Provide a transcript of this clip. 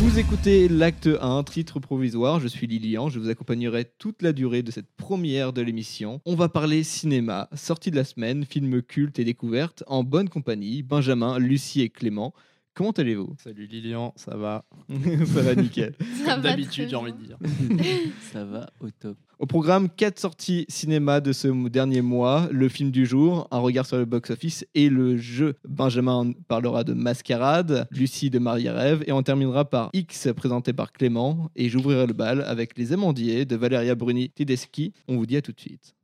Vous écoutez l'acte 1, titre provisoire. Je suis Lilian. Je vous accompagnerai toute la durée de cette première de l'émission. On va parler cinéma, sortie de la semaine, films cultes et découvertes, en bonne compagnie. Benjamin, Lucie et Clément. Comment allez-vous? Salut Lilian, ça va? Ça va nickel. Ça Comme va d'habitude, j'ai envie de dire. Ça va au top. Au programme, 4 sorties cinéma de ce dernier mois, le film du jour, un regard sur le box-office et le jeu. Benjamin parlera de Mascarade, Lucie de Marie Rêve et on terminera par X présenté par Clément et j'ouvrirai le bal avec Les Amandiers de Valeria Bruni Tedeschi. On vous dit à tout de suite.